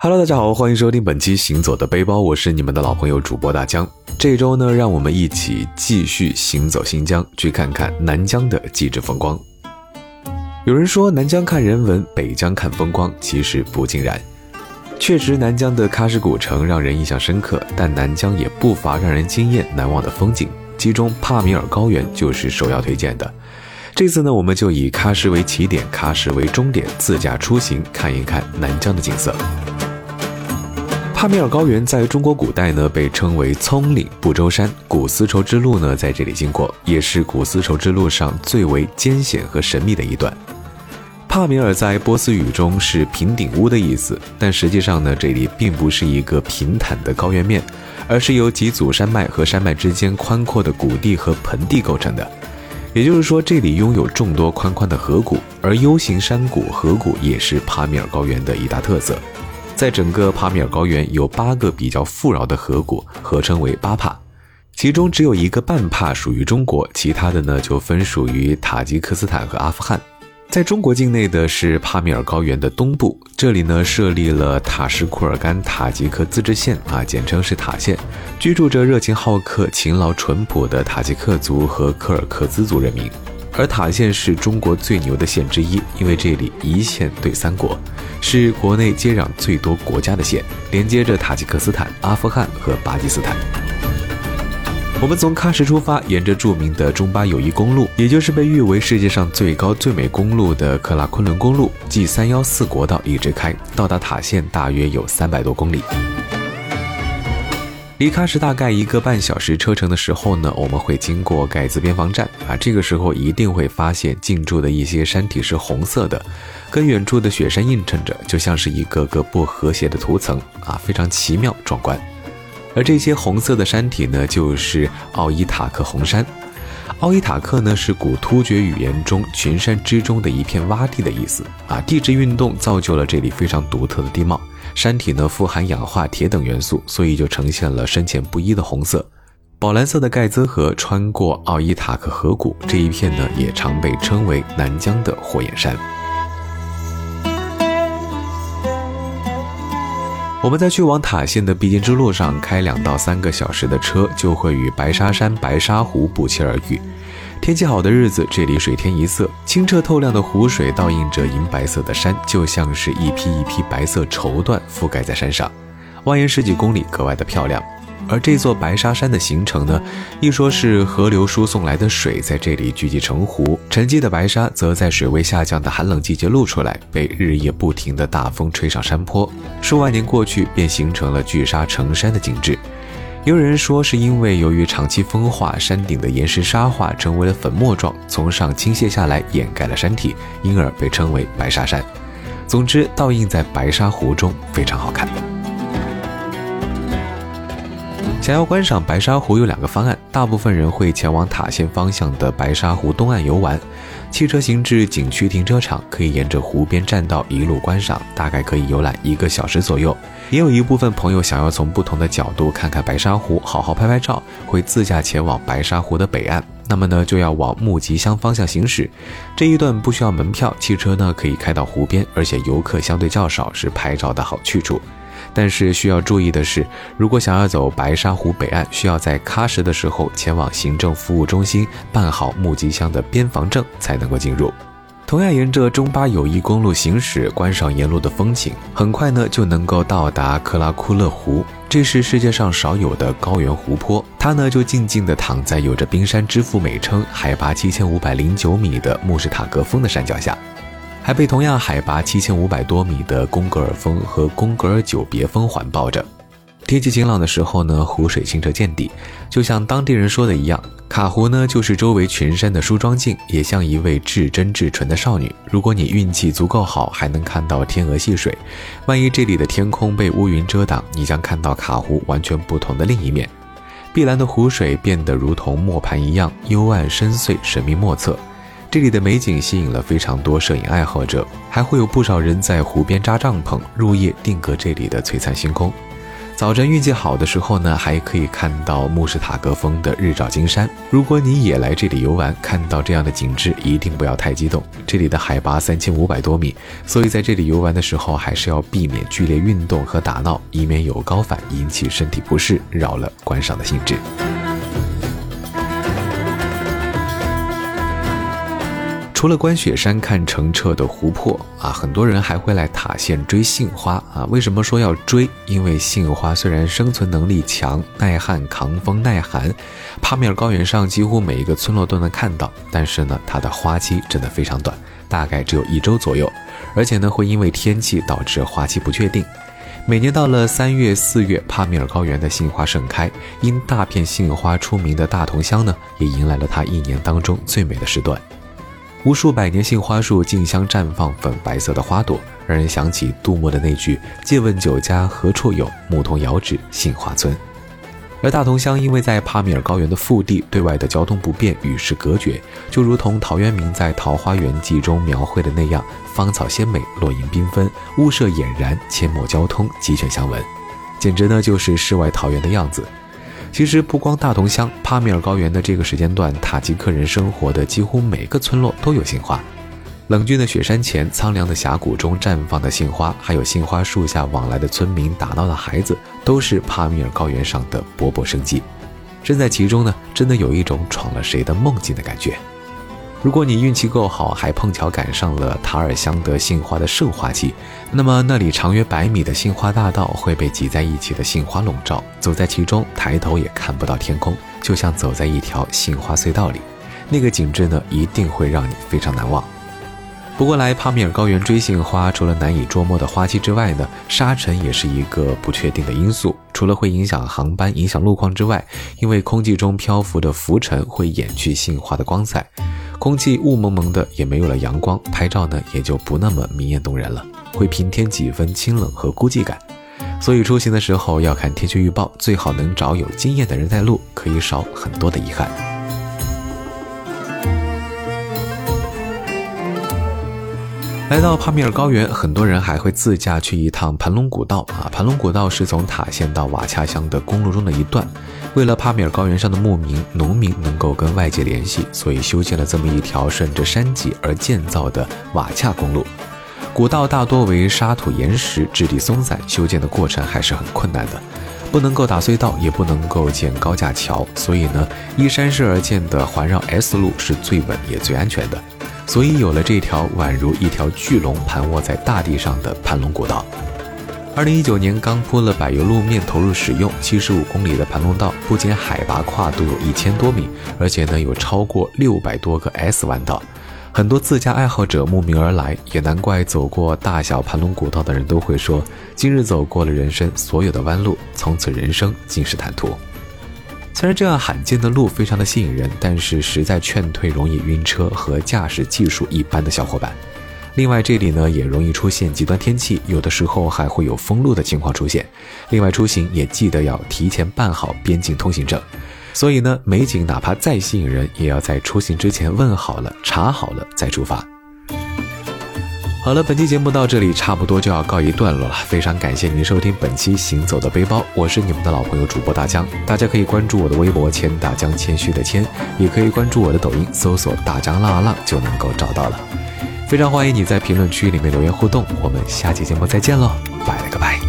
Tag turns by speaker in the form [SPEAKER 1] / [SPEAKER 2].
[SPEAKER 1] Hello，大家好，欢迎收听本期《行走的背包》，我是你们的老朋友主播大江。这周呢，让我们一起继续行走新疆，去看看南疆的极致风光。有人说南疆看人文，北疆看风光，其实不尽然。确实，南疆的喀什古城让人印象深刻，但南疆也不乏让人惊艳难忘的风景，其中帕米尔高原就是首要推荐的。这次呢，我们就以喀什为起点，喀什为终点，自驾出行，看一看南疆的景色。帕米尔高原在中国古代呢，被称为葱岭不周山，古丝绸之路呢在这里经过，也是古丝绸之路上最为艰险和神秘的一段。帕米尔在波斯语中是平顶屋的意思，但实际上呢，这里并不是一个平坦的高原面，而是由几组山脉和山脉之间宽阔的谷地和盆地构成的。也就是说，这里拥有众多宽宽的河谷，而 U 型山谷、河谷也是帕米尔高原的一大特色。在整个帕米尔高原有八个比较富饶的河谷，合称为八帕，其中只有一个半帕属于中国，其他的呢就分属于塔吉克斯坦和阿富汗。在中国境内的是帕米尔高原的东部，这里呢设立了塔什库尔干塔吉克自治县啊，简称是塔县，居住着热情好客、勤劳淳朴的塔吉克族和柯尔克孜族人民。而塔县是中国最牛的县之一，因为这里一县对三国。是国内接壤最多国家的县，连接着塔吉克斯坦、阿富汗和巴基斯坦。我们从喀什出发，沿着著名的中巴友谊公路，也就是被誉为世界上最高最美公路的克拉昆仑公路 G 三幺四国道一直开，到达塔县大约有三百多公里。离喀什大概一个半小时车程的时候呢，我们会经过盖茨边防站啊，这个时候一定会发现近处的一些山体是红色的，跟远处的雪山映衬着，就像是一个个不和谐的图层啊，非常奇妙壮观。而这些红色的山体呢，就是奥伊塔克红山。奥伊塔克呢是古突厥语言中群山之中的一片洼地的意思啊，地质运动造就了这里非常独特的地貌。山体呢富含氧化铁等元素，所以就呈现了深浅不一的红色。宝蓝色的盖兹河穿过奥伊塔克河谷，这一片呢也常被称为南疆的火焰山。我们在去往塔县的必经之路上开两到三个小时的车，就会与白沙山、白沙湖不期而遇。天气好的日子，这里水天一色，清澈透亮的湖水倒映着银白色的山，就像是一批一批白色绸缎覆盖在山上，蜿蜒十几公里，格外的漂亮。而这座白沙山的形成呢，一说是河流输送来的水在这里聚集成湖，沉积的白沙则在水位下降的寒冷季节露出来，被日夜不停的大风吹上山坡，数万年过去，便形成了聚沙成山的景致。也有人说，是因为由于长期风化，山顶的岩石沙化成为了粉末状，从上倾泻下来，掩盖了山体，因而被称为白沙山。总之，倒映在白沙湖中，非常好看。想要观赏白沙湖，有两个方案。大部分人会前往塔县方向的白沙湖东岸游玩，汽车行至景区停车场，可以沿着湖边栈道一路观赏，大概可以游览一个小时左右。也有一部分朋友想要从不同的角度看看白沙湖，好好拍拍照，会自驾前往白沙湖的北岸。那么呢，就要往木吉乡方向行驶。这一段不需要门票，汽车呢可以开到湖边，而且游客相对较少，是拍照的好去处。但是需要注意的是，如果想要走白沙湖北岸，需要在喀什的时候前往行政服务中心办好木吉乡的边防证，才能够进入。同样沿着中巴友谊公路行驶，观赏沿路的风景，很快呢就能够到达克拉库勒湖。这是世界上少有的高原湖泊，它呢就静静地躺在有着“冰山之父”美称、海拔七千五百零九米的穆什塔格峰的山脚下，还被同样海拔七千五百多米的贡格尔峰和贡格尔久别峰环抱着。天气晴朗的时候呢，湖水清澈见底，就像当地人说的一样，卡湖呢就是周围群山的梳妆镜，也像一位至真至纯的少女。如果你运气足够好，还能看到天鹅戏水。万一这里的天空被乌云遮挡，你将看到卡湖完全不同的另一面。碧蓝的湖水变得如同磨盘一样幽暗深邃、神秘莫测。这里的美景吸引了非常多摄影爱好者，还会有不少人在湖边扎帐篷，入夜定格这里的璀璨星空。早晨运气好的时候呢，还可以看到慕士塔格峰的日照金山。如果你也来这里游玩，看到这样的景致，一定不要太激动。这里的海拔三千五百多米，所以在这里游玩的时候，还是要避免剧烈运动和打闹，以免有高反引起身体不适，扰了观赏的兴致。除了观雪山、看澄澈的湖泊啊，很多人还会来塔县追杏花啊。为什么说要追？因为杏花虽然生存能力强、耐旱、抗风、耐寒，帕米尔高原上几乎每一个村落都能看到，但是呢，它的花期真的非常短，大概只有一周左右，而且呢，会因为天气导致花期不确定。每年到了三月、四月，帕米尔高原的杏花盛开，因大片杏花出名的大同乡呢，也迎来了它一年当中最美的时段。无数百年杏花树竞相绽放粉白色的花朵，让人想起杜牧的那句“借问酒家何处有，牧童遥指杏花村”。而大同乡因为在帕米尔高原的腹地，对外的交通不便，与世隔绝，就如同陶渊明在《桃花源记》中描绘的那样，芳草鲜美，落英缤纷，屋舍俨然，阡陌交通，鸡犬相闻，简直呢就是世外桃源的样子。其实不光大同乡，帕米尔高原的这个时间段，塔吉克人生活的几乎每个村落都有杏花。冷峻的雪山前，苍凉的峡谷中绽放的杏花，还有杏花树下往来的村民、打闹的孩子，都是帕米尔高原上的勃勃生机。身在其中呢，真的有一种闯了谁的梦境的感觉。如果你运气够好，还碰巧赶上了塔尔乡德杏花的盛花期，那么那里长约百米的杏花大道会被挤在一起的杏花笼罩，走在其中，抬头也看不到天空，就像走在一条杏花隧道里。那个景致呢，一定会让你非常难忘。不过来帕米尔高原追杏花，除了难以捉摸的花期之外呢，沙尘也是一个不确定的因素。除了会影响航班、影响路况之外，因为空气中漂浮的浮尘会掩去杏花的光彩。空气雾蒙蒙的，也没有了阳光，拍照呢也就不那么明艳动人了，会平添几分清冷和孤寂感。所以出行的时候要看天气预报，最好能找有经验的人带路，可以少很多的遗憾。来到帕米尔高原，很多人还会自驾去一趟盘龙古道啊。盘龙古道是从塔县到瓦恰乡的公路中的一段。为了帕米尔高原上的牧民、农民能够跟外界联系，所以修建了这么一条顺着山脊而建造的瓦恰公路。古道大多为沙土岩石，质地松散，修建的过程还是很困难的。不能够打隧道，也不能够建高架桥，所以呢，依山势而建的环绕 S 路是最稳也最安全的。所以有了这条宛如一条巨龙盘卧在大地上的盘龙古道。二零一九年刚铺了柏油路面投入使用，七十五公里的盘龙道不仅海拔跨度有一千多米，而且呢有超过六百多个 S 弯道，很多自驾爱好者慕名而来，也难怪走过大小盘龙古道的人都会说，今日走过了人生所有的弯路，从此人生尽是坦途。虽然这样罕见的路非常的吸引人，但是实在劝退容易晕车和驾驶技术一般的小伙伴。另外，这里呢也容易出现极端天气，有的时候还会有封路的情况出现。另外，出行也记得要提前办好边境通行证。所以呢，美景哪怕再吸引人，也要在出行之前问好了、查好了再出发。好了，本期节目到这里差不多就要告一段落了。非常感谢您收听本期《行走的背包》，我是你们的老朋友主播大江。大家可以关注我的微博“谦大江”，谦虚的谦，也可以关注我的抖音，搜索“大江浪啊浪”就能够找到了。非常欢迎你在评论区里面留言互动，我们下期节目再见喽，拜了个拜。